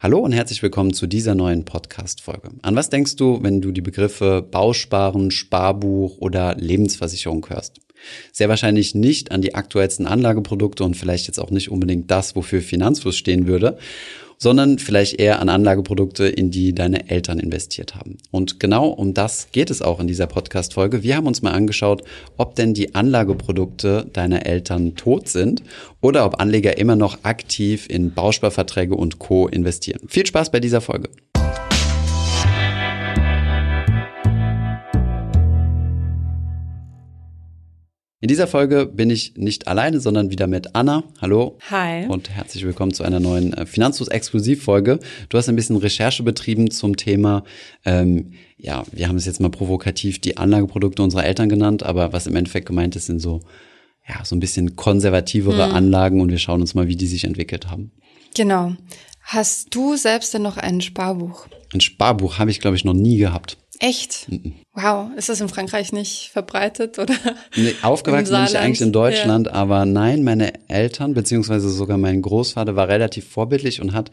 Hallo und herzlich willkommen zu dieser neuen Podcast-Folge. An was denkst du, wenn du die Begriffe Bausparen, Sparbuch oder Lebensversicherung hörst? Sehr wahrscheinlich nicht an die aktuellsten Anlageprodukte und vielleicht jetzt auch nicht unbedingt das, wofür Finanzfluss stehen würde sondern vielleicht eher an Anlageprodukte, in die deine Eltern investiert haben. Und genau um das geht es auch in dieser Podcast-Folge. Wir haben uns mal angeschaut, ob denn die Anlageprodukte deiner Eltern tot sind oder ob Anleger immer noch aktiv in Bausparverträge und Co. investieren. Viel Spaß bei dieser Folge. In dieser Folge bin ich nicht alleine, sondern wieder mit Anna. Hallo. Hi. Und herzlich willkommen zu einer neuen äh, Finanzfluss-Exklusivfolge. Du hast ein bisschen Recherche betrieben zum Thema, ähm, ja, wir haben es jetzt mal provokativ die Anlageprodukte unserer Eltern genannt, aber was im Endeffekt gemeint ist, sind so, ja, so ein bisschen konservativere mhm. Anlagen und wir schauen uns mal, wie die sich entwickelt haben. Genau. Hast du selbst denn noch ein Sparbuch? Ein Sparbuch habe ich, glaube ich, noch nie gehabt. Echt? Mhm. Wow, ist das in Frankreich nicht verbreitet oder? Nee, aufgewachsen bin ich eigentlich in Deutschland, ja. aber nein, meine Eltern beziehungsweise sogar mein Großvater war relativ vorbildlich und hat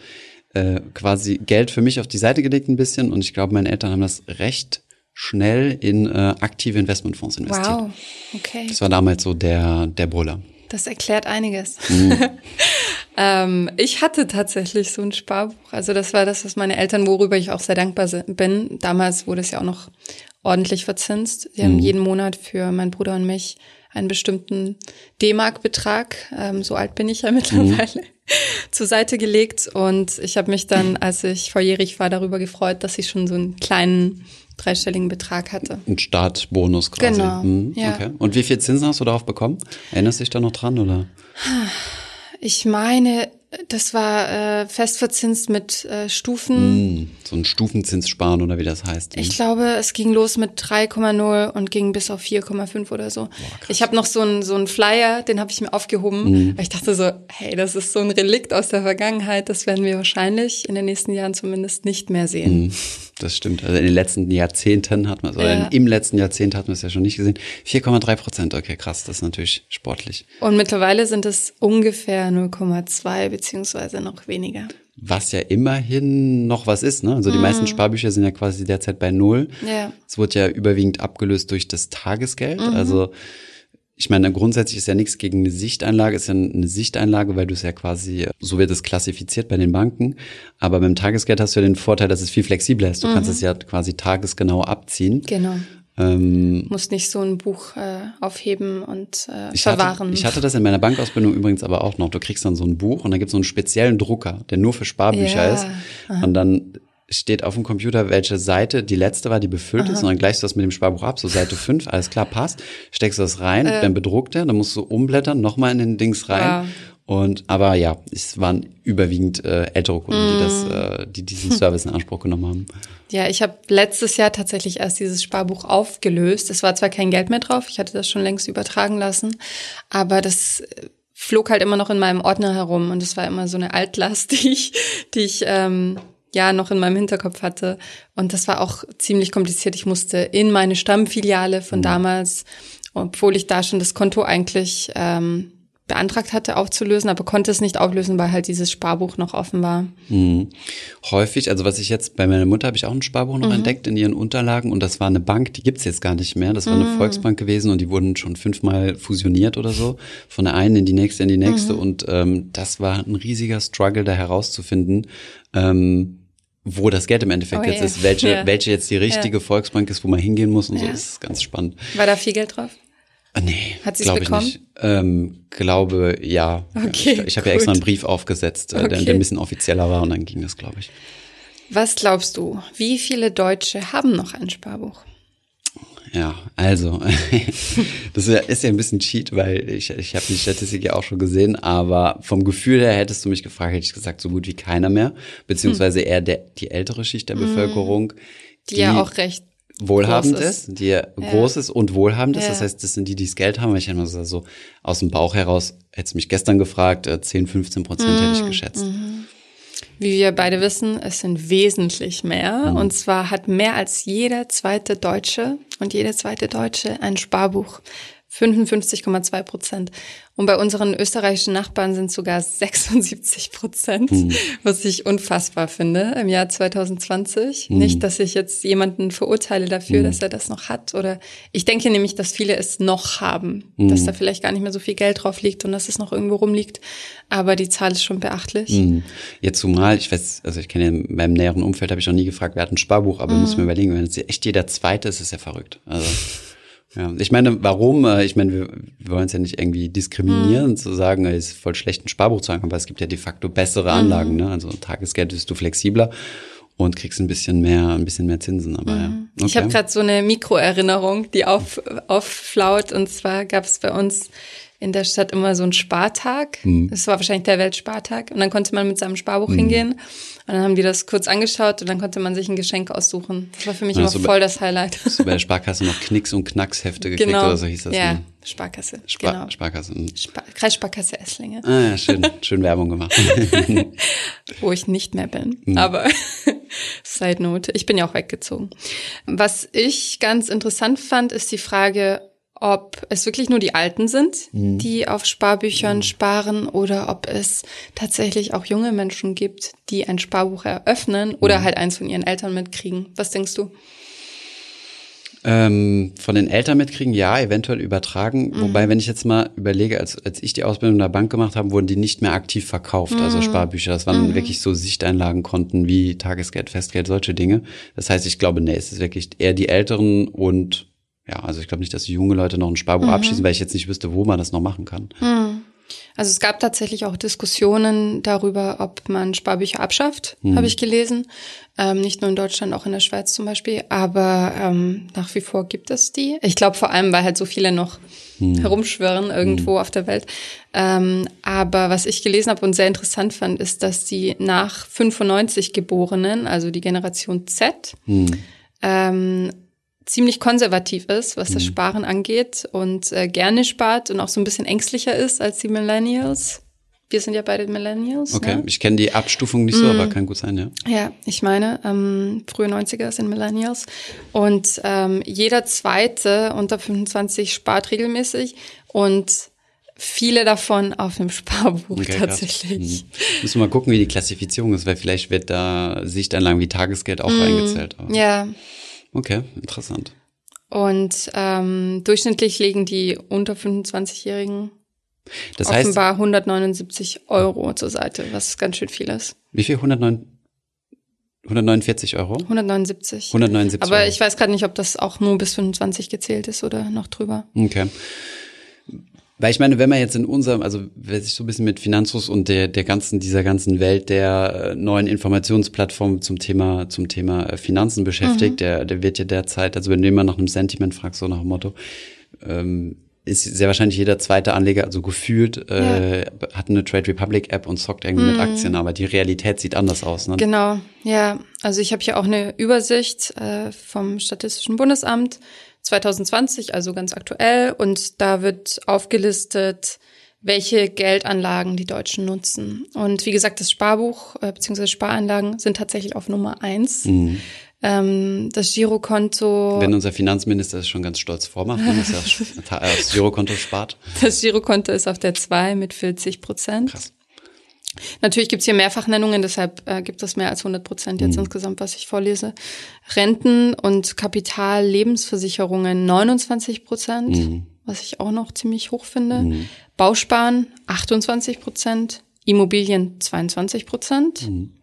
äh, quasi Geld für mich auf die Seite gelegt ein bisschen und ich glaube, meine Eltern haben das recht schnell in äh, aktive Investmentfonds investiert. Wow, okay. Das war damals so der der Buller. Das erklärt einiges. Mhm. ähm, ich hatte tatsächlich so ein Sparbuch. Also das war das, was meine Eltern, worüber ich auch sehr dankbar bin. Damals wurde es ja auch noch ordentlich verzinst. Sie mhm. haben jeden Monat für meinen Bruder und mich einen bestimmten D-Mark-Betrag, ähm, so alt bin ich ja mittlerweile, mhm. zur Seite gelegt. Und ich habe mich dann, als ich vorjährig war, darüber gefreut, dass ich schon so einen kleinen dreistelligen Betrag hatte. Ein Startbonus quasi. Genau. Mhm, ja. Okay. Und wie viel Zinsen hast du darauf bekommen? Erinnerst du dich da noch dran oder? Ich meine, das war äh, fest verzinst mit äh, Stufen. Mm, so ein Stufenzins sparen oder wie das heißt. Ich glaube, es ging los mit 3,0 und ging bis auf 4,5 oder so. Boah, ich habe noch so einen so einen Flyer, den habe ich mir aufgehoben, mm. weil ich dachte so, hey, das ist so ein Relikt aus der Vergangenheit, das werden wir wahrscheinlich in den nächsten Jahren zumindest nicht mehr sehen. Mm, das stimmt. Also in den letzten Jahrzehnten hat man oder ja. im letzten Jahrzehnt hat man es ja schon nicht gesehen. 4,3 Prozent, okay, krass, das ist natürlich sportlich. Und mittlerweile sind es ungefähr 0,2 beziehungsweise noch weniger. Was ja immerhin noch was ist, ne? Also die mm. meisten Sparbücher sind ja quasi derzeit bei null. Ja. Es wurde ja überwiegend abgelöst durch das Tagesgeld. Mhm. Also ich meine, grundsätzlich ist ja nichts gegen eine Sichteinlage, ist ja eine Sichteinlage, weil du es ja quasi, so wird es klassifiziert bei den Banken. Aber beim Tagesgeld hast du ja den Vorteil, dass es viel flexibler ist. Du mhm. kannst es ja quasi tagesgenau abziehen. Genau. Ähm, Musst nicht so ein Buch äh, aufheben und äh, ich verwahren. Hatte, ich hatte das in meiner Bankausbildung übrigens aber auch noch. Du kriegst dann so ein Buch und dann gibt es so einen speziellen Drucker, der nur für Sparbücher ja. ist. Aha. Und dann steht auf dem Computer, welche Seite die letzte war, die befüllt Aha. ist, und dann gleichst du das mit dem Sparbuch ab, so Seite 5, alles klar, passt, steckst du das rein, äh. dann bedruckt er, dann musst du umblättern, nochmal in den Dings rein. Wow. Und aber ja, es waren überwiegend äh, ältere Kunden, mm. die das, mm. äh, die diesen Service in Anspruch genommen haben. Ja, ich habe letztes Jahr tatsächlich erst dieses Sparbuch aufgelöst. Es war zwar kein Geld mehr drauf, ich hatte das schon längst übertragen lassen, aber das äh, flog halt immer noch in meinem Ordner herum und es war immer so eine Altlast, die ich, die ich ähm, ja noch in meinem Hinterkopf hatte. Und das war auch ziemlich kompliziert. Ich musste in meine Stammfiliale von mhm. damals, obwohl ich da schon das Konto eigentlich ähm, beantragt hatte aufzulösen, aber konnte es nicht auflösen, weil halt dieses Sparbuch noch offen war. Mhm. Häufig, also was ich jetzt bei meiner Mutter habe ich auch ein Sparbuch noch mhm. entdeckt in ihren Unterlagen und das war eine Bank, die gibt's jetzt gar nicht mehr. Das war eine mhm. Volksbank gewesen und die wurden schon fünfmal fusioniert oder so, von der einen in die nächste in die nächste mhm. und ähm, das war ein riesiger Struggle da herauszufinden. Ähm, wo das Geld im Endeffekt oh, jetzt yeah. ist, welche, ja. welche jetzt die richtige ja. Volksbank ist, wo man hingehen muss und so, das ist ganz spannend. War da viel Geld drauf? Ah, nee, Hat sie es bekommen? Ich nicht. Ähm, glaube, ja. Okay, ich ich habe ja extra einen Brief aufgesetzt, äh, okay. der, der ein bisschen offizieller war und dann ging das, glaube ich. Was glaubst du, wie viele Deutsche haben noch ein Sparbuch? Ja, also, das ist ja ein bisschen Cheat, weil ich, ich habe die Statistik ja auch schon gesehen, aber vom Gefühl her hättest du mich gefragt, hätte ich gesagt, so gut wie keiner mehr, beziehungsweise hm. eher der, die ältere Schicht der hm. Bevölkerung. Die, die ja auch recht wohlhabend ist, ist die ja. groß ist und wohlhabend ist. Ja. Das heißt, das sind die, die das Geld haben. Weil ich immer so, so aus dem Bauch heraus, hätte mich gestern gefragt, 10, äh, 15 Prozent mhm. hätte ich hm, geschätzt. Mhm. Wie wir beide wissen, es sind wesentlich mehr. Mhm. Und zwar hat mehr als jeder zweite Deutsche und jede zweite Deutsche ein Sparbuch. 55,2 Prozent. Und bei unseren österreichischen Nachbarn sind sogar 76 Prozent, mhm. was ich unfassbar finde im Jahr 2020. Mhm. Nicht, dass ich jetzt jemanden verurteile dafür, mhm. dass er das noch hat. Oder ich denke nämlich, dass viele es noch haben, dass mhm. da vielleicht gar nicht mehr so viel Geld drauf liegt und dass es noch irgendwo rumliegt. Aber die Zahl ist schon beachtlich. Mhm. Jetzt zumal, ich weiß, also ich kenne in meinem näheren Umfeld, habe ich noch nie gefragt, wer hat ein Sparbuch, aber mhm. muss mir überlegen, wenn es echt jeder Zweite ist, ist ja verrückt. Also ja, ich meine, warum? Äh, ich meine, wir, wir wollen es ja nicht irgendwie diskriminieren, mhm. zu sagen, es ist voll schlecht, ein Sparbuch zu haben, aber es gibt ja de facto bessere mhm. Anlagen. Mhm. Ne? Also Tagesgeld bist du flexibler und kriegst ein bisschen mehr, ein bisschen mehr Zinsen. Aber mhm. ja. Okay. Ich habe gerade so eine Mikroerinnerung, die auf, aufflaut. Und zwar gab es bei uns in der Stadt immer so einen Spartag. Mhm. Das war wahrscheinlich der Weltspartag. Und dann konnte man mit seinem Sparbuch mhm. hingehen. Und dann haben die das kurz angeschaut und dann konnte man sich ein Geschenk aussuchen. Das war für mich ja, immer so voll bei, das Highlight. Hast du bei der Sparkasse noch Knicks- und Knackshefte gekriegt genau. oder so hieß das? Ja, ne? Sparkasse. Spar genau. Sparkasse. Mhm. Spar Kreissparkasse Esslinge. Ah ja, schön, schön Werbung gemacht. Wo ich nicht mehr bin. Mhm. Aber Side Note, ich bin ja auch weggezogen. Was ich ganz interessant fand, ist die Frage, ob es wirklich nur die Alten sind, mhm. die auf Sparbüchern mhm. sparen oder ob es tatsächlich auch junge Menschen gibt, die ein Sparbuch eröffnen oder mhm. halt eins von ihren Eltern mitkriegen. Was denkst du? Ähm, von den Eltern mitkriegen, ja, eventuell übertragen. Mhm. Wobei, wenn ich jetzt mal überlege, als, als ich die Ausbildung in der Bank gemacht habe, wurden die nicht mehr aktiv verkauft, also mhm. Sparbücher. Das waren mhm. wirklich so Sichteinlagenkonten wie Tagesgeld, Festgeld, solche Dinge. Das heißt, ich glaube, nee, es ist wirklich eher die Älteren und ja, also ich glaube nicht, dass junge Leute noch ein Sparbuch mhm. abschließen, weil ich jetzt nicht wüsste, wo man das noch machen kann. Mhm. Also es gab tatsächlich auch Diskussionen darüber, ob man Sparbücher abschafft, mhm. habe ich gelesen. Ähm, nicht nur in Deutschland, auch in der Schweiz zum Beispiel. Aber ähm, nach wie vor gibt es die. Ich glaube vor allem, weil halt so viele noch mhm. herumschwirren irgendwo mhm. auf der Welt. Ähm, aber was ich gelesen habe und sehr interessant fand, ist, dass die nach 95 Geborenen, also die Generation Z, mhm. ähm, ziemlich konservativ ist, was das mhm. Sparen angeht und äh, gerne spart und auch so ein bisschen ängstlicher ist als die Millennials. Wir sind ja beide Millennials. Okay, ne? ich kenne die Abstufung nicht so, mm. aber kann gut sein, ja. Ja, ich meine, ähm, frühe 90er sind Millennials. Und ähm, jeder zweite unter 25 spart regelmäßig und viele davon auf einem Sparbuch okay, tatsächlich. Mhm. Müssen wir mal gucken, wie die Klassifizierung ist, weil vielleicht wird da Sichtanlagen wie Tagesgeld auch mm. eingezählt. Aber. Ja, Okay, interessant. Und ähm, durchschnittlich legen die unter 25-Jährigen das heißt, offenbar 179 Euro zur Seite, was ganz schön viel ist. Wie viel? 109, 149 Euro? 179. 179 Aber Euro. ich weiß gerade nicht, ob das auch nur bis 25 gezählt ist oder noch drüber. Okay. Weil ich meine, wenn man jetzt in unserem, also wer sich so ein bisschen mit Finanzus und der, der ganzen, dieser ganzen Welt der äh, neuen Informationsplattform zum Thema, zum Thema äh, Finanzen beschäftigt, mhm. der, der wird ja derzeit, also wenn du immer nach einem Sentiment fragst, so nach dem Motto, ähm, ist sehr wahrscheinlich jeder zweite Anleger, also gefühlt, äh, ja. hat eine Trade Republic App und zockt irgendwie mhm. mit Aktien, aber die Realität sieht anders aus. Ne? Genau, ja. Also ich habe hier auch eine Übersicht äh, vom Statistischen Bundesamt 2020, also ganz aktuell. Und da wird aufgelistet, welche Geldanlagen die Deutschen nutzen. Und wie gesagt, das Sparbuch äh, bzw. Sparanlagen sind tatsächlich auf Nummer eins. Mhm. Ähm, das Girokonto. Wenn unser Finanzminister es schon ganz stolz vormacht, dass er das Girokonto spart. Das Girokonto ist auf der zwei mit 40 Prozent. Krass. Natürlich gibt's hier Mehrfachnennungen, deshalb äh, gibt es mehr als 100 Prozent jetzt mhm. insgesamt, was ich vorlese. Renten und Kapitallebensversicherungen 29 Prozent, mhm. was ich auch noch ziemlich hoch finde. Mhm. Bausparen 28 Prozent, Immobilien 22 Prozent. Mhm.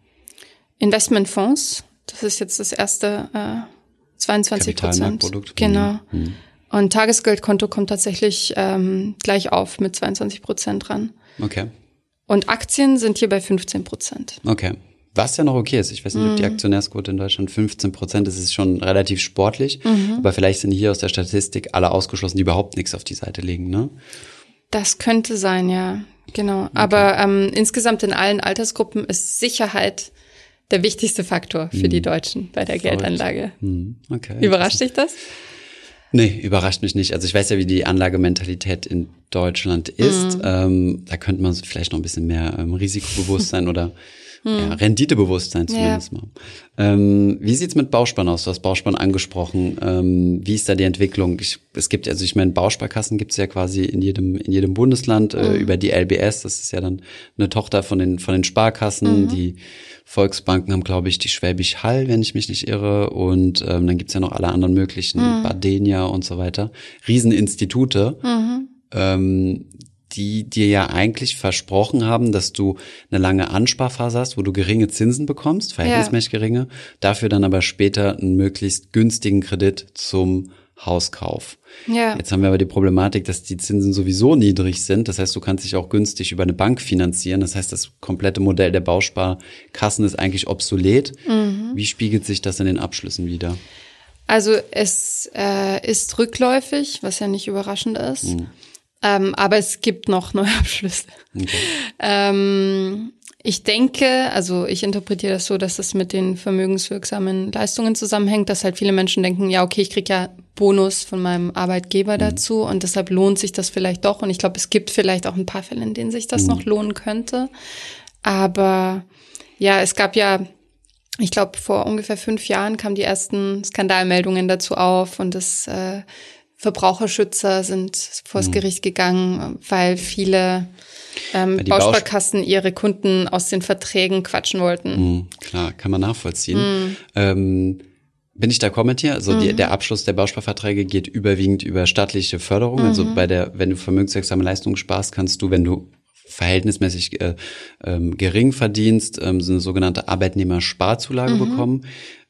Investmentfonds, das ist jetzt das erste äh, 22 Prozent. Genau. Mhm. Und Tagesgeldkonto kommt tatsächlich ähm, gleich auf mit 22 Prozent dran. Okay. Und Aktien sind hier bei 15 Prozent. Okay. Was ja noch okay ist. Ich weiß nicht, ob die mhm. Aktionärsquote in Deutschland 15 Prozent ist. Das ist schon relativ sportlich. Mhm. Aber vielleicht sind hier aus der Statistik alle ausgeschlossen, die überhaupt nichts auf die Seite legen, ne? Das könnte sein, ja. Genau. Okay. Aber ähm, insgesamt in allen Altersgruppen ist Sicherheit der wichtigste Faktor für mhm. die Deutschen bei der Geldanlage. Mhm. Okay. Überrascht dich das? Nee, überrascht mich nicht. Also ich weiß ja, wie die Anlagementalität in Deutschland ist. Mhm. Ähm, da könnte man vielleicht noch ein bisschen mehr ähm, Risikobewusstsein oder hm. ja, Renditebewusstsein zumindest ja. mal. Ähm, wie sieht's mit Bauspann aus? Du hast Bauspann angesprochen. Ähm, wie ist da die Entwicklung? Ich, es gibt, also ich meine, Bausparkassen gibt's ja quasi in jedem, in jedem Bundesland äh, mhm. über die LBS. Das ist ja dann eine Tochter von den, von den Sparkassen. Mhm. Die Volksbanken haben, glaube ich, die Schwäbisch Hall, wenn ich mich nicht irre. Und ähm, dann gibt's ja noch alle anderen möglichen, mhm. Badenia und so weiter. Rieseninstitute. Mhm. Ähm, die dir ja eigentlich versprochen haben, dass du eine lange Ansparphase hast, wo du geringe Zinsen bekommst, verhältnismäßig ja. geringe, dafür dann aber später einen möglichst günstigen Kredit zum Hauskauf. Ja. Jetzt haben wir aber die Problematik, dass die Zinsen sowieso niedrig sind. Das heißt, du kannst dich auch günstig über eine Bank finanzieren. Das heißt, das komplette Modell der Bausparkassen ist eigentlich obsolet. Mhm. Wie spiegelt sich das in den Abschlüssen wieder? Also es äh, ist rückläufig, was ja nicht überraschend ist. Mhm. Ähm, aber es gibt noch neue Abschlüsse. Okay. Ähm, ich denke, also ich interpretiere das so, dass das mit den vermögenswirksamen Leistungen zusammenhängt, dass halt viele Menschen denken, ja, okay, ich krieg ja Bonus von meinem Arbeitgeber mhm. dazu und deshalb lohnt sich das vielleicht doch. Und ich glaube, es gibt vielleicht auch ein paar Fälle, in denen sich das mhm. noch lohnen könnte. Aber ja, es gab ja, ich glaube, vor ungefähr fünf Jahren kamen die ersten Skandalmeldungen dazu auf und das äh, Verbraucherschützer sind vors mhm. Gericht gegangen, weil viele ähm, Bausparkassen ihre Kunden aus den Verträgen quatschen wollten. Mhm, klar, kann man nachvollziehen. Mhm. Ähm, bin ich da kommentiert? Also die, mhm. der Abschluss der Bausparverträge geht überwiegend über staatliche Förderung. Also mhm. bei der, wenn du vermögenswirksame Leistungen sparst, kannst du, wenn du verhältnismäßig äh, ähm, gering verdienst, ähm, so eine sogenannte Arbeitnehmersparzulage mhm. bekommen.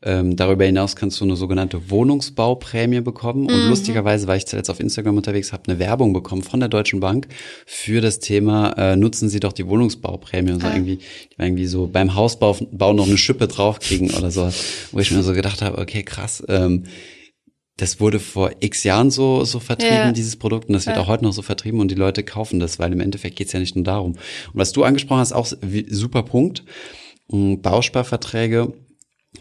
Ähm, darüber hinaus kannst du eine sogenannte Wohnungsbauprämie bekommen. Und mhm. lustigerweise war ich zuletzt auf Instagram unterwegs, habe eine Werbung bekommen von der Deutschen Bank für das Thema, äh, nutzen Sie doch die Wohnungsbauprämie. Und so ah. irgendwie, irgendwie so beim Hausbau Bau noch eine Schippe draufkriegen oder so, wo ich mir so gedacht habe, okay, krass. Ähm, das wurde vor x Jahren so, so vertrieben, ja. dieses Produkt, und das wird ja. auch heute noch so vertrieben und die Leute kaufen das, weil im Endeffekt geht's ja nicht nur darum. Und was du angesprochen hast, auch super Punkt. Bausparverträge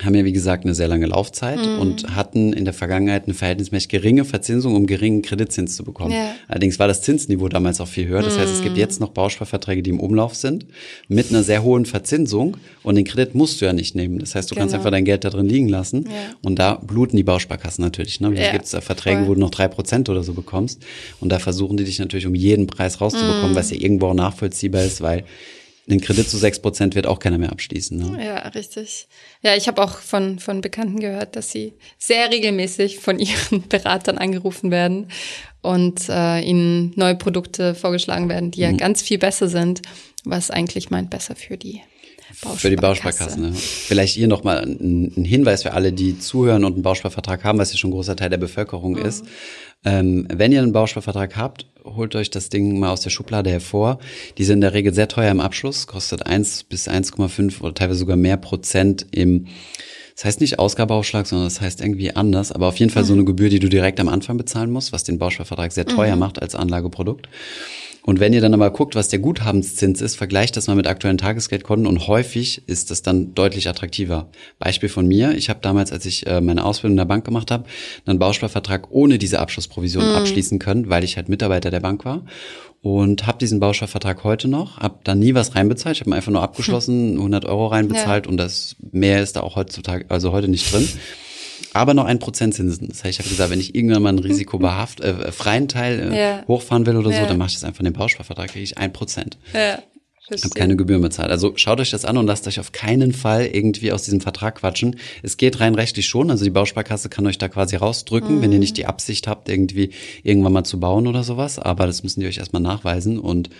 haben ja wie gesagt eine sehr lange Laufzeit mhm. und hatten in der Vergangenheit eine verhältnismäßig geringe Verzinsung, um geringen Kreditzins zu bekommen. Ja. Allerdings war das Zinsniveau damals auch viel höher. Das mhm. heißt, es gibt mhm. jetzt noch Bausparverträge, die im Umlauf sind, mit einer sehr hohen Verzinsung und den Kredit musst du ja nicht nehmen. Das heißt, du genau. kannst einfach dein Geld da drin liegen lassen ja. und da bluten die Bausparkassen natürlich. Ne? Da ja, gibt es Verträge, voll. wo du noch drei Prozent oder so bekommst und da versuchen die dich natürlich um jeden Preis rauszubekommen, mhm. was ja irgendwo auch nachvollziehbar ist, weil den Kredit zu sechs Prozent wird auch keiner mehr abschließen. Ne? Ja, richtig. Ja, ich habe auch von, von Bekannten gehört, dass sie sehr regelmäßig von ihren Beratern angerufen werden und äh, ihnen neue Produkte vorgeschlagen werden, die ja mhm. ganz viel besser sind, was eigentlich meint besser für die für die Bausparkassen. Ne? Vielleicht hier nochmal ein, ein Hinweis für alle, die zuhören und einen Bausparvertrag haben, was ja schon ein großer Teil der Bevölkerung mhm. ist. Ähm, wenn ihr einen Bausparvertrag habt, holt euch das Ding mal aus der Schublade hervor. Die sind in der Regel sehr teuer im Abschluss, kostet 1 bis 1,5 oder teilweise sogar mehr Prozent im das heißt nicht Ausgabeaufschlag, sondern das heißt irgendwie anders, aber auf jeden Fall mhm. so eine Gebühr, die du direkt am Anfang bezahlen musst, was den Bausparvertrag sehr teuer mhm. macht als Anlageprodukt. Und wenn ihr dann aber guckt, was der Guthabenszins ist, vergleicht das mal mit aktuellen Tagesgeldkonten und häufig ist das dann deutlich attraktiver. Beispiel von mir, ich habe damals, als ich äh, meine Ausbildung in der Bank gemacht habe, einen Bausparvertrag ohne diese Abschlussprovision mhm. abschließen können, weil ich halt Mitarbeiter der Bank war und habe diesen Bausparvertrag heute noch, habe da nie was reinbezahlt, ich habe einfach nur abgeschlossen, 100 Euro reinbezahlt ja. und das mehr ist da auch heutzutage, also heute nicht drin aber noch ein Prozent Zinsen. Das heißt, ich habe gesagt, wenn ich irgendwann mal einen risikobehaft äh, freien Teil äh, ja. hochfahren will oder ja. so, dann mache ich das einfach in den Bausparvertrag, kriege ich ein Prozent. Ja. Ich habe keine Gebühren bezahlt. Also schaut euch das an und lasst euch auf keinen Fall irgendwie aus diesem Vertrag quatschen. Es geht rein rechtlich schon. Also die Bausparkasse kann euch da quasi rausdrücken, mhm. wenn ihr nicht die Absicht habt, irgendwie irgendwann mal zu bauen oder sowas. Aber das müssen die euch erstmal nachweisen und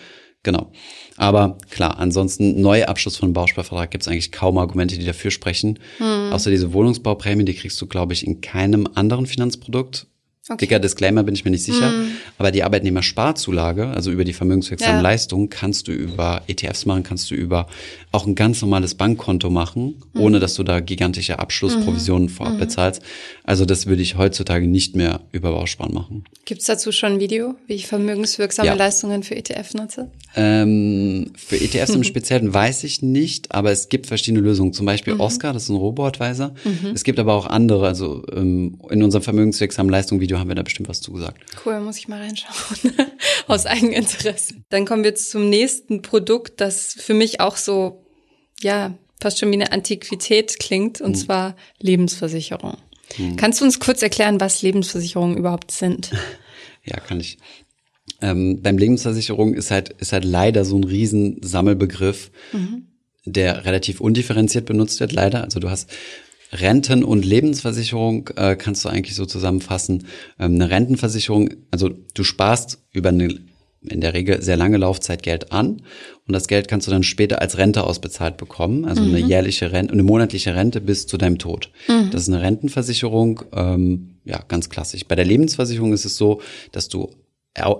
Genau. Aber klar, ansonsten Neuabschluss von Bausparvertrag gibt es eigentlich kaum Argumente, die dafür sprechen. Hm. Außer diese Wohnungsbauprämie, die kriegst du, glaube ich, in keinem anderen Finanzprodukt. Okay. Dicker Disclaimer bin ich mir nicht sicher. Mm. Aber die Arbeitnehmersparzulage, also über die vermögenswirksame ja. Leistung, kannst du über ETFs machen, kannst du über auch ein ganz normales Bankkonto machen, mm. ohne dass du da gigantische Abschlussprovisionen mm. vorab mhm. bezahlst. Also das würde ich heutzutage nicht mehr über Bausparen machen. Gibt's dazu schon ein Video, wie ich vermögenswirksame ja. Leistungen für ETF nutze? Ähm, für ETFs im Speziellen weiß ich nicht, aber es gibt verschiedene Lösungen. Zum Beispiel mhm. Oscar, das ist ein Robo-Advisor. Mhm. Es gibt aber auch andere, also ähm, in unserem vermögenswirksamen Leistung-Video Video haben wir da bestimmt was zugesagt. Cool, muss ich mal reinschauen. Aus Eigeninteresse. Dann kommen wir zum nächsten Produkt, das für mich auch so, ja, fast schon wie eine Antiquität klingt, und mhm. zwar Lebensversicherung. Mhm. Kannst du uns kurz erklären, was Lebensversicherungen überhaupt sind? Ja, kann ich. Ähm, beim Lebensversicherung ist halt, ist halt leider so ein Riesensammelbegriff, mhm. der relativ undifferenziert benutzt wird, leider. Also du hast Renten- und Lebensversicherung äh, kannst du eigentlich so zusammenfassen. Ähm, eine Rentenversicherung, also du sparst über eine in der Regel sehr lange Laufzeit Geld an und das Geld kannst du dann später als Rente ausbezahlt bekommen, also mhm. eine jährliche Rente, eine monatliche Rente bis zu deinem Tod. Mhm. Das ist eine Rentenversicherung, ähm, ja ganz klassisch. Bei der Lebensversicherung ist es so, dass du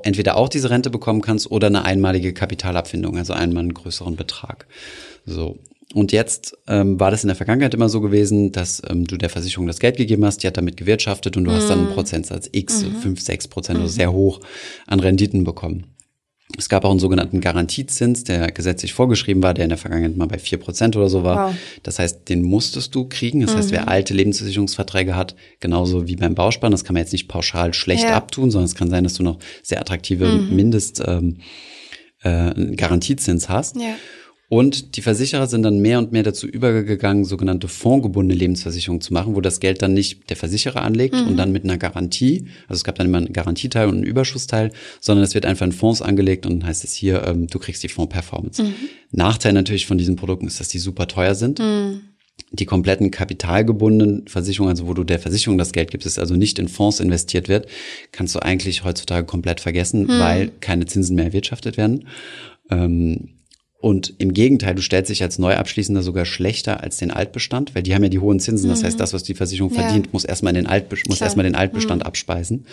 entweder auch diese Rente bekommen kannst oder eine einmalige Kapitalabfindung, also einmal einen größeren Betrag. So. Und jetzt ähm, war das in der Vergangenheit immer so gewesen, dass ähm, du der Versicherung das Geld gegeben hast, die hat damit gewirtschaftet und du mhm. hast dann einen mhm. Prozentsatz X, mhm. 5, 6 Prozent, also sehr hoch an Renditen bekommen. Es gab auch einen sogenannten Garantiezins, der gesetzlich vorgeschrieben war, der in der Vergangenheit mal bei vier Prozent oder so war. Wow. Das heißt, den musstest du kriegen. Das mhm. heißt, wer mhm. alte Lebensversicherungsverträge hat, genauso wie beim Bausparen, das kann man jetzt nicht pauschal schlecht ja. abtun, sondern es kann sein, dass du noch sehr attraktive mhm. Mindest ähm, äh, Garantiezins hast. Ja. Und die Versicherer sind dann mehr und mehr dazu übergegangen, sogenannte fondgebundene Lebensversicherungen zu machen, wo das Geld dann nicht der Versicherer anlegt mhm. und dann mit einer Garantie, also es gab dann immer einen Garantieteil und einen Überschussteil, sondern es wird einfach in Fonds angelegt und dann heißt es hier, ähm, du kriegst die Fonds-Performance. Mhm. Nachteil natürlich von diesen Produkten ist, dass die super teuer sind. Mhm. Die kompletten kapitalgebundenen Versicherungen, also wo du der Versicherung das Geld gibst, ist also nicht in Fonds investiert wird, kannst du eigentlich heutzutage komplett vergessen, mhm. weil keine Zinsen mehr erwirtschaftet werden. Ähm, und im Gegenteil, du stellst dich als Neuabschließender sogar schlechter als den Altbestand, weil die haben ja die hohen Zinsen. Das mhm. heißt, das, was die Versicherung ja. verdient, muss erstmal den, Altbe muss erstmal den Altbestand mhm. abspeisen.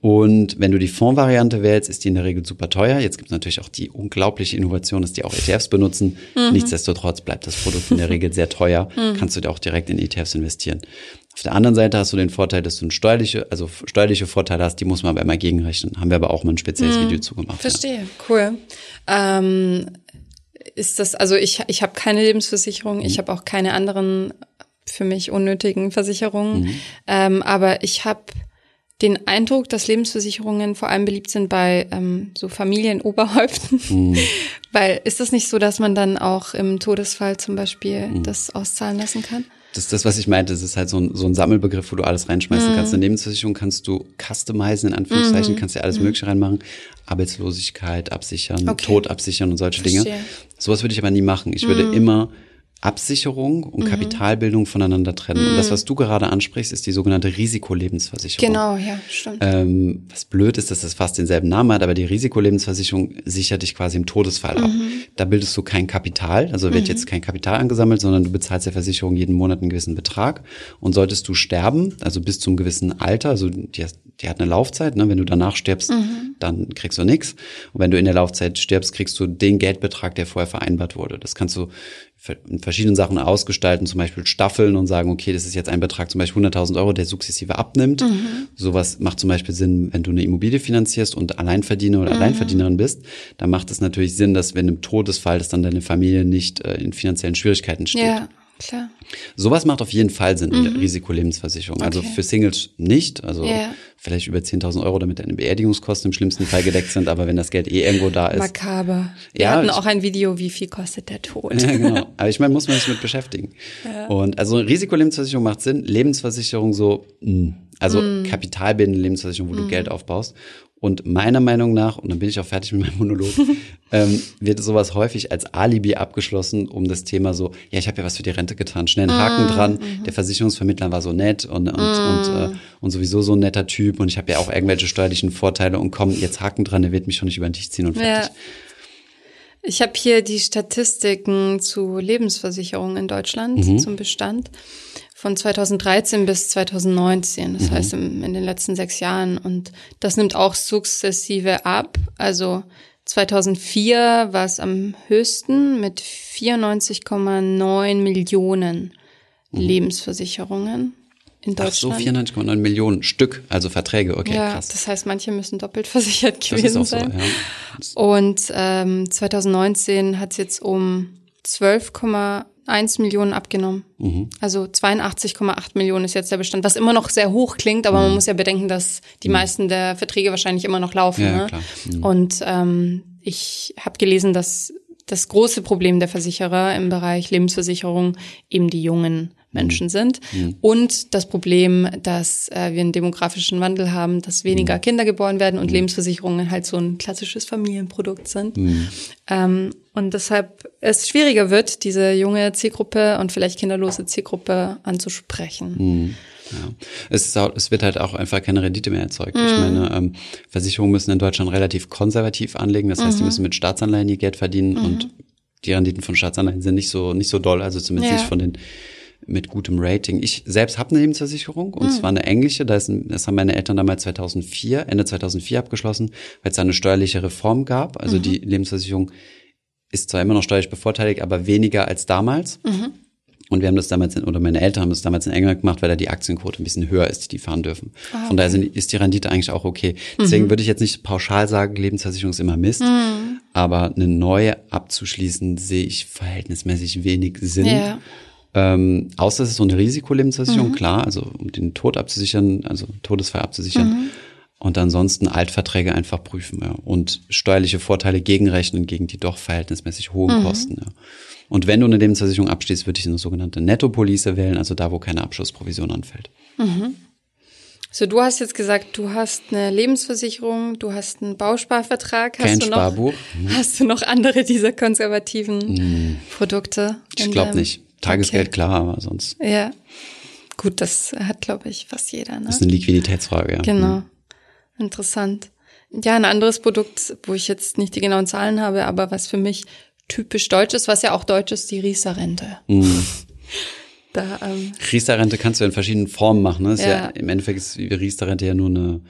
Und wenn du die Fondsvariante wählst, ist die in der Regel super teuer. Jetzt gibt es natürlich auch die unglaubliche Innovation, dass die auch ETFs benutzen. Mhm. Nichtsdestotrotz bleibt das Produkt in der Regel sehr teuer. Mhm. Kannst du dir auch direkt in ETFs investieren. Auf der anderen Seite hast du den Vorteil, dass du ein steuerliche, also steuerliche Vorteile hast, die muss man aber immer gegenrechnen. Haben wir aber auch mal ein spezielles mhm. Video zugemacht. Verstehe, ja. cool. Ähm, ist das, also ich, ich habe keine Lebensversicherung, mhm. ich habe auch keine anderen für mich unnötigen Versicherungen, mhm. ähm, aber ich habe den Eindruck, dass Lebensversicherungen vor allem beliebt sind bei ähm, so Familienoberhäupten. Mhm. Weil ist das nicht so, dass man dann auch im Todesfall zum Beispiel mhm. das auszahlen lassen kann? Das ist das, was ich meinte. Das ist halt so ein, so ein Sammelbegriff, wo du alles reinschmeißen mhm. kannst. Eine Lebensversicherung kannst du customizen, in Anführungszeichen, mhm. kannst ja alles mhm. Mögliche reinmachen. Arbeitslosigkeit absichern, okay. Tod absichern und solche Verstehe. Dinge. Sowas würde ich aber nie machen. Ich würde mhm. immer Absicherung und mhm. Kapitalbildung voneinander trennen. Mhm. Und das, mhm. was du gerade ansprichst, ist die sogenannte Risikolebensversicherung. Genau, ja, stimmt. Ähm, was blöd ist, dass das fast denselben Namen hat, aber die Risikolebensversicherung sichert dich quasi im Todesfall mhm. ab. Da bildest du kein Kapital, also wird mhm. jetzt kein Kapital angesammelt, sondern du bezahlst der Versicherung jeden Monat einen gewissen Betrag. Und solltest du sterben, also bis zum gewissen Alter, also die, die hat eine Laufzeit, ne? wenn du danach stirbst, mhm. dann kriegst du nichts. Und wenn du in der Laufzeit stirbst, kriegst du den Geldbetrag, der vorher vereinbart wurde. Das kannst du in verschiedenen Sachen ausgestalten, zum Beispiel Staffeln und sagen, okay, das ist jetzt ein Betrag, zum Beispiel 100.000 Euro, der sukzessive abnimmt. Mhm. Sowas macht zum Beispiel Sinn, wenn du eine Immobilie finanzierst und Alleinverdiener oder mhm. Alleinverdienerin bist, dann macht es natürlich Sinn, dass wenn im Todesfall, dass dann deine Familie nicht äh, in finanziellen Schwierigkeiten steht. Ja. Klar. Sowas macht auf jeden Fall Sinn mhm. in der mhm. Risikolebensversicherung. Also okay. Also für Singles nicht, also yeah. Vielleicht über 10.000 Euro, damit deine Beerdigungskosten im schlimmsten Fall gedeckt sind, aber wenn das Geld eh irgendwo da ist. Makaber. Wir ja, hatten auch ein Video, wie viel kostet der Tod. Ja, genau. Aber ich meine, muss man sich mit beschäftigen. Ja. Und also Risikolebensversicherung macht Sinn, Lebensversicherung so, mh. Hm. also mm. kapitalbildende Lebensversicherung, wo mm. du Geld aufbaust. Und meiner Meinung nach, und dann bin ich auch fertig mit meinem Monolog, ähm, wird sowas häufig als Alibi abgeschlossen, um das Thema so, ja, ich habe ja was für die Rente getan, schnell einen Haken mm, dran. Mm. Der Versicherungsvermittler war so nett und, und, und, äh, und sowieso so ein netter Typ und ich habe ja auch irgendwelche steuerlichen Vorteile und komm, jetzt Haken dran, der wird mich schon nicht über den Tisch ziehen und fertig. Ja. Ich habe hier die Statistiken zu Lebensversicherungen in Deutschland mhm. zum Bestand von 2013 bis 2019, das mhm. heißt in, in den letzten sechs Jahren. Und das nimmt auch sukzessive ab. Also 2004 war es am höchsten mit 94,9 Millionen mhm. Lebensversicherungen in Deutschland. Ach so, 94,9 Millionen Stück, also Verträge, okay, ja, krass. Das heißt, manche müssen doppelt versichert gewesen sein. So, ja. Und ähm, 2019 hat es jetzt um 12, 1 Millionen abgenommen. Mhm. Also 82,8 Millionen ist jetzt der Bestand, was immer noch sehr hoch klingt, aber mhm. man muss ja bedenken, dass die mhm. meisten der Verträge wahrscheinlich immer noch laufen. Ja, ne? Mhm. Und ähm, ich habe gelesen, dass das große Problem der Versicherer im Bereich Lebensversicherung eben die jungen Menschen Mhm. sind. Und das Problem, dass äh, wir einen demografischen Wandel haben, dass weniger Mhm. Kinder geboren werden und Lebensversicherungen halt so ein klassisches Familienprodukt sind. Mhm. Ähm, und deshalb es schwieriger wird, diese junge Zielgruppe und vielleicht kinderlose Zielgruppe anzusprechen. Mhm. Ja. Es, auch, es wird halt auch einfach keine Rendite mehr erzeugt. Ich Mhm. meine, ähm, Versicherungen müssen in Deutschland relativ konservativ anlegen. Das Mhm. heißt, die müssen mit Staatsanleihen ihr Geld verdienen und die Renditen von Staatsanleihen sind nicht so nicht so doll, also zumindest Ja. nicht von den mit gutem Rating. Ich selbst habe eine Lebensversicherung und Mhm. zwar eine englische. Da ist ein, das haben meine Eltern damals 2004, Ende 2004 abgeschlossen, weil es da eine steuerliche Reform gab. Also die Lebensversicherung ist zwar immer noch steuerlich bevorteiligt, aber weniger als damals. Und wir haben das damals, in, oder meine Eltern haben das damals in England gemacht, weil da die Aktienquote ein bisschen höher ist, die die fahren dürfen. Von daher sind, ist die Rendite eigentlich auch okay. Deswegen würde ich jetzt nicht pauschal sagen, Lebensversicherung ist immer Mist. Aber eine neue abzuschließen, sehe ich verhältnismäßig wenig Sinn. Ja. Ähm, außer es ist so eine Risikolebensversicherung, klar, also um den Tod abzusichern, also Todesfall abzusichern. Und ansonsten Altverträge einfach prüfen ja. und steuerliche Vorteile gegenrechnen gegen die doch verhältnismäßig hohen Kosten. Ja. Und wenn du eine Lebensversicherung abschließt, würde ich eine sogenannte Nettopolice wählen, also da, wo keine Abschlussprovision anfällt. So, du hast jetzt gesagt, du hast eine Lebensversicherung, du hast einen Bausparvertrag. Hast Kein du noch, Sparbuch. Hast du noch andere dieser konservativen Produkte? Ich glaube nicht. Tagesgeld, klar, aber sonst Okay. Ja. Gut, das hat, glaube ich, fast jeder. Ne? das ist eine Liquiditätsfrage. Ja. Genau. Interessant. Ja, ein anderes Produkt, wo ich jetzt nicht die genauen Zahlen habe, aber was für mich typisch deutsch ist, was ja auch deutsch ist, die Riester-Rente. Mhm. Da, ähm, Riester-Rente kannst du in verschiedenen Formen machen. Ne? Ist ja. Ja. Im Endeffekt ist die Riester-Rente ja nur eine,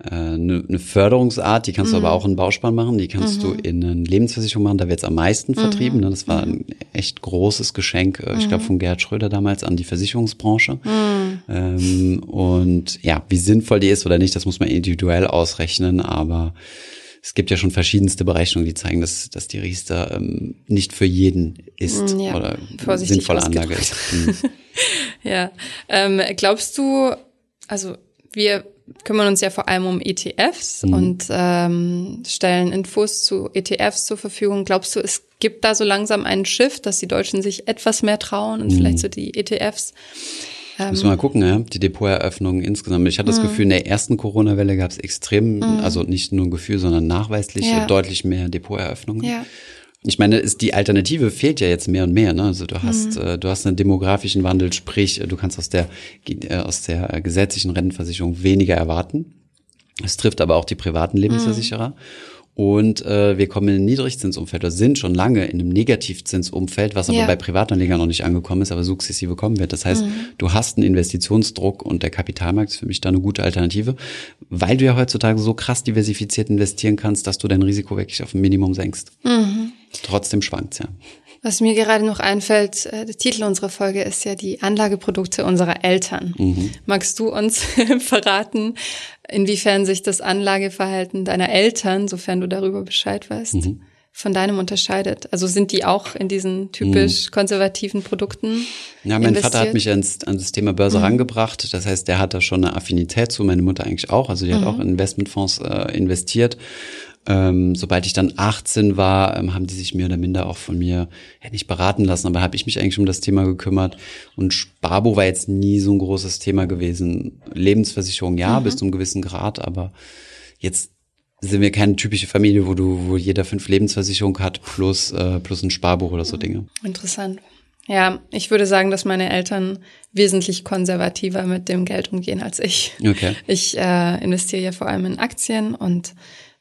eine, eine Förderungsart. Die kannst du aber auch in Bauspann machen. Die kannst du in eine Lebensversicherung machen. Da wird es am meisten vertrieben. Ne? Das war ein echt großes Geschenk, äh, ich glaube, von Gerhard Schröder damals an die Versicherungsbranche. Ähm, und ja, wie sinnvoll die ist oder nicht, das muss man individuell ausrechnen. Aber es gibt ja schon verschiedenste Berechnungen, die zeigen, dass, dass die Riester ähm, nicht für jeden ist Ja, oder sinnvolle Anlage ist. Mhm. ja. Ähm, glaubst du, also wir kümmern uns ja vor allem um ETFs Mhm. und ähm, stellen Infos zu ETFs zur Verfügung. Glaubst du, es gibt da so langsam einen Shift, dass die Deutschen sich etwas mehr trauen und Mhm. vielleicht so die ETFs? Müssen wir mal gucken, ja, die Depoteröffnungen insgesamt. Ich hatte Mhm. das Gefühl, in der ersten Corona-Welle gab es extrem, also nicht nur ein Gefühl, sondern nachweislich Ja. deutlich mehr Depoteröffnungen. Ja. Ich meine, ist die Alternative fehlt ja jetzt mehr und mehr. Ne? Also Mhm. du hast, äh, du hast einen demografischen Wandel, sprich, äh, du kannst aus der äh, aus der äh, gesetzlichen Rentenversicherung weniger erwarten. Es trifft aber auch die privaten Lebensversicherer. Und äh, wir kommen in ein Niedrigzinsumfeld oder sind schon lange in einem Negativzinsumfeld, was aber Ja. bei Privatanlegern noch nicht angekommen ist, aber sukzessive kommen wird. Das heißt, du hast einen Investitionsdruck und der Kapitalmarkt ist für mich da eine gute Alternative, weil du ja heutzutage so krass diversifiziert investieren kannst, dass du dein Risiko wirklich auf ein Minimum senkst. Trotzdem schwankt's ja. Was mir gerade noch einfällt, äh, der Titel unserer Folge ist ja die Anlageprodukte unserer Eltern. Mhm. Magst du uns verraten, inwiefern sich das Anlageverhalten deiner Eltern, sofern du darüber Bescheid weißt, Mhm. von deinem unterscheidet? Also sind die auch in diesen typisch konservativen Produkten? Mhm. Ja, mein Vater hat investiert? mich ans, an das Thema Börse rangebracht. Das heißt, der hat da schon eine Affinität zu, meine Mutter eigentlich auch. Also die hat auch in Investmentfonds äh, investiert. Ähm, sobald ich dann 18 war, ähm, haben die sich mehr oder minder auch von mir ja, nicht beraten lassen, aber habe ich mich eigentlich um das Thema gekümmert. Und Sparbuch war jetzt nie so ein großes Thema gewesen. Lebensversicherung ja, bis zu einem gewissen Grad, aber jetzt sind wir keine typische Familie, wo du, wo jeder fünf Lebensversicherung hat plus äh, plus ein Sparbuch oder so Dinge. Interessant. Ja, ich würde sagen, dass meine Eltern wesentlich konservativer mit dem Geld umgehen als ich. Okay. Ich äh, investiere ja vor allem in Aktien und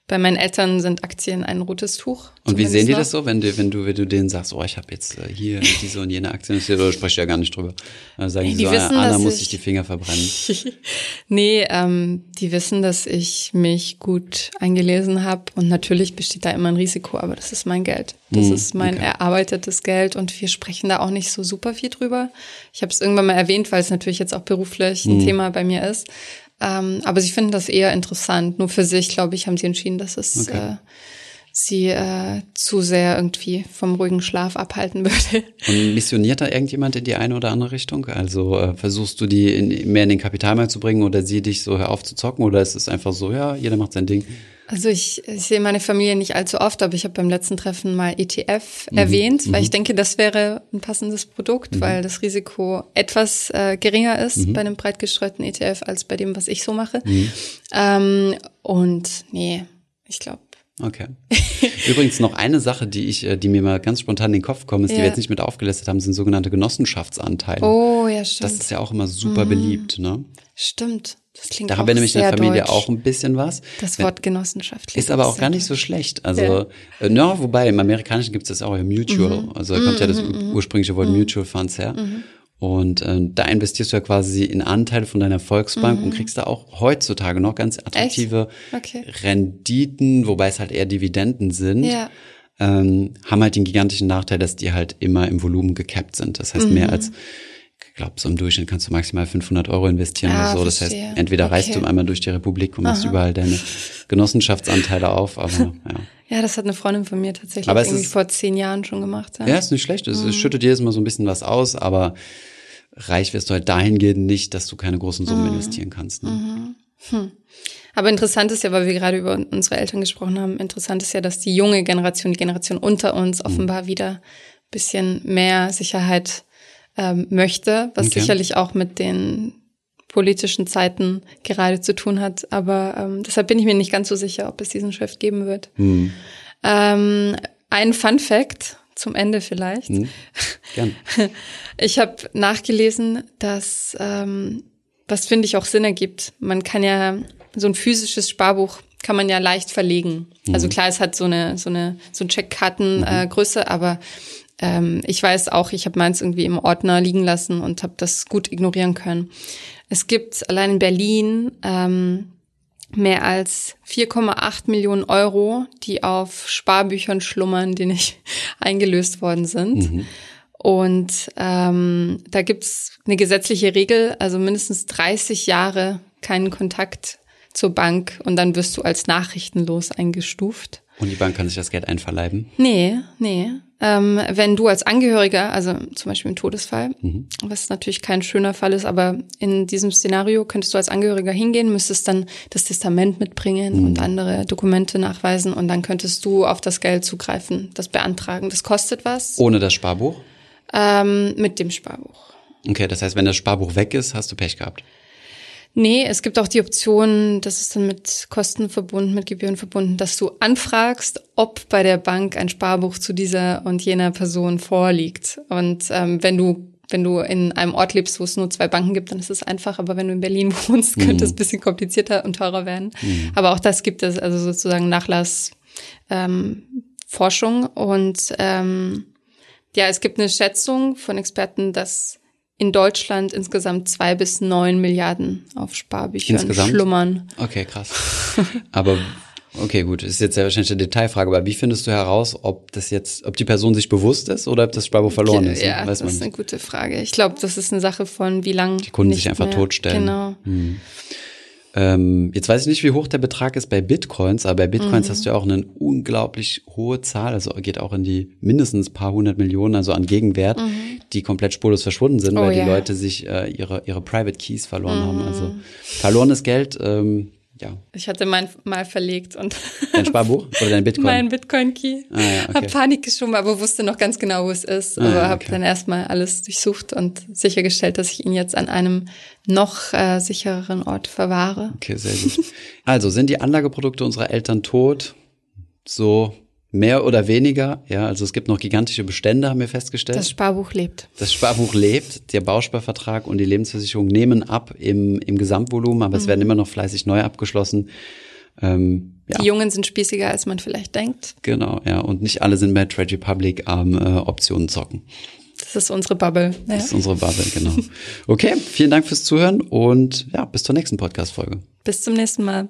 bei meinen Eltern sind Aktien ein rotes Tuch. Und wie sehen die zumindest das so, wenn du, wenn du, wenn du denen sagst, oh, ich habe jetzt äh, hier diese und jene Aktien oder spreche ja gar nicht drüber. Dann sagen die die so, wissen, Anna dass muss ich- sich die Finger verbrennen. noch. nee, ähm, die wissen, dass ich mich gut eingelesen habe und natürlich besteht da immer ein Risiko, aber das ist mein Geld. Das Hm, ist mein okay. erarbeitetes Geld und wir sprechen da auch nicht so super viel drüber. Ich habe es irgendwann mal erwähnt, weil es natürlich jetzt auch beruflich Hm. ein Thema bei mir ist. Ähm, aber sie finden das eher interessant. Nur für sich, glaube ich, haben sie entschieden, dass es Okay. äh, sie äh, zu sehr irgendwie vom ruhigen Schlaf abhalten würde. Und missioniert da irgendjemand in die eine oder andere Richtung? Also äh, versuchst du die in, mehr in den Kapitalmarkt zu bringen oder sie dich so aufzuzocken oder ist es einfach so, ja, jeder macht sein Ding? Also ich, ich sehe meine Familie nicht allzu oft, aber ich habe beim letzten Treffen mal ETF mhm. erwähnt, weil mhm. ich denke, das wäre ein passendes Produkt, mhm. weil das Risiko etwas äh, geringer ist mhm. bei einem breit gestreuten ETF als bei dem, was ich so mache. Mhm. Ähm, und nee, ich glaube, Okay. Übrigens noch eine Sache, die ich, äh, die mir mal ganz spontan in den Kopf kommt, ist, ja. die wir jetzt nicht mit aufgelistet haben, sind sogenannte Genossenschaftsanteile. Oh, ja, stimmt. Das ist ja auch immer super mhm. beliebt, ne? Stimmt. Das klingt da haben wir nämlich in der Familie deutsch. auch ein bisschen was. Das Wort Genossenschaft. Ist aber auch gar nicht so schlecht. Also, ja. äh, no, wobei im Amerikanischen gibt es das auch ja Mutual. Mhm. Also da kommt mhm, ja das mhm, mhm. ursprüngliche Wort mhm. Mutual Funds her. Und äh, da investierst du ja quasi in Anteile von deiner Volksbank mhm. und kriegst da auch heutzutage noch ganz attraktive okay. Renditen, wobei es halt eher Dividenden sind. Ja. Ähm, haben halt den gigantischen Nachteil, dass die halt immer im Volumen gecapped sind. Das heißt, mhm. mehr als, glaube, so im Durchschnitt kannst du maximal 500 Euro investieren ah, oder so. Das verstehe. heißt, entweder okay. reist du einmal durch die Republik und machst Aha. überall deine Genossenschaftsanteile auf, aber ja. Ja, das hat eine Freundin von mir tatsächlich aber irgendwie ist, vor zehn Jahren schon gemacht. Ja, ja ist nicht schlecht. Es, mhm. schüttet jedes Mal so ein bisschen was aus, aber reich wirst du halt dahingehend nicht, dass du keine großen Summen mhm. investieren kannst. Ne? Mhm. Hm. Aber interessant ist ja, weil wir gerade über unsere Eltern gesprochen haben, interessant ist ja, dass die junge Generation, die Generation unter uns, mhm. offenbar wieder bisschen mehr Sicherheit ähm, möchte, was okay. sicherlich auch mit den politischen Zeiten gerade zu tun hat. Aber ähm, deshalb bin ich mir nicht ganz so sicher, ob es diesen Shift geben wird. Mhm. Ähm, ein Fun Fact zum Ende vielleicht. Mhm. Gern. Ich habe nachgelesen, dass, ähm, was finde ich auch Sinn ergibt. Man kann ja so ein physisches Sparbuch kann man ja leicht verlegen. Mhm. Also klar, es hat so eine so eine so ein Checkkartengröße, mhm. äh, aber ähm, ich weiß auch, ich habe meins irgendwie im Ordner liegen lassen und habe das gut ignorieren können. Es gibt allein in Berlin ähm, mehr als 4,8 Millionen Euro, die auf Sparbüchern schlummern, die nicht eingelöst worden sind. Mhm. Und ähm, da gibt's eine gesetzliche Regel, also mindestens 30 Jahre keinen Kontakt zur Bank und dann wirst du als nachrichtenlos eingestuft. Und die Bank kann sich das Geld einverleiben? Nee, nee. Ähm, wenn du als Angehöriger, also zum Beispiel im Todesfall, mhm. was natürlich kein schöner Fall ist, aber in diesem Szenario könntest du als Angehöriger hingehen, müsstest dann das Testament mitbringen mhm. und andere Dokumente nachweisen und dann könntest du auf das Geld zugreifen, das beantragen. Das kostet was. Ohne das Sparbuch? Ähm, mit dem Sparbuch. Okay, das heißt, wenn das Sparbuch weg ist, hast du Pech gehabt. Nee, es gibt auch die Option, das ist dann mit Kosten verbunden, mit Gebühren verbunden, dass du anfragst, ob bei der Bank ein Sparbuch zu dieser und jener Person vorliegt. Und ähm, wenn du wenn du in einem Ort lebst, wo es nur zwei Banken gibt, dann ist es einfach. Aber wenn du in Berlin wohnst, könnte mhm. es ein bisschen komplizierter und teurer werden. Mhm. Aber auch das gibt es, also sozusagen Nachlassforschung. Ähm, und ähm, ja, es gibt eine Schätzung von Experten, dass in Deutschland insgesamt zwei bis neun Milliarden auf Sparbüchern insgesamt? schlummern. Okay, krass. Aber okay, gut, ist jetzt ja wahrscheinlich eine Detailfrage, aber wie findest du heraus, ob das jetzt, ob die Person sich bewusst ist oder ob das Sparbuch verloren ist? Ja, Weiß das ist eine gute Frage. Ich glaube, das ist eine Sache von wie lange die Kunden sich einfach mehr. totstellen. Genau. Hm. Ähm, jetzt weiß ich nicht, wie hoch der Betrag ist bei Bitcoins, aber bei Bitcoins mhm. hast du ja auch eine unglaublich hohe Zahl, also geht auch in die mindestens paar hundert Millionen, also an Gegenwert, mhm. die komplett spurlos verschwunden sind, oh, weil ja. die Leute sich äh, ihre, ihre Private Keys verloren mhm. haben. Also verlorenes Geld ähm, ja. Ich hatte mein mal verlegt und. Dein Sparbuch oder dein Bitcoin? Mein Bitcoin-Key. Ah, ja, okay. Hab Panik geschoben, aber wusste noch ganz genau, wo es ist. Ah, aber ja, habe dann erstmal alles durchsucht und sichergestellt, dass ich ihn jetzt an einem noch äh, sichereren Ort verwahre. Okay, sehr gut. Also, sind die Anlageprodukte unserer Eltern tot? So Mehr oder weniger, ja, also es gibt noch gigantische Bestände, haben wir festgestellt. Das Sparbuch lebt. Das Sparbuch lebt, der Bausparvertrag und die Lebensversicherung nehmen ab im, im Gesamtvolumen, aber mhm. es werden immer noch fleißig neu abgeschlossen. Ähm, ja. Die Jungen sind spießiger, als man vielleicht denkt. Genau, ja, und nicht alle sind bei Trade Republic am äh, Optionen zocken. Das ist unsere Bubble. Ja. Das ist unsere Bubble, genau. Okay, vielen Dank fürs Zuhören und ja, bis zur nächsten Podcast-Folge. Bis zum nächsten Mal.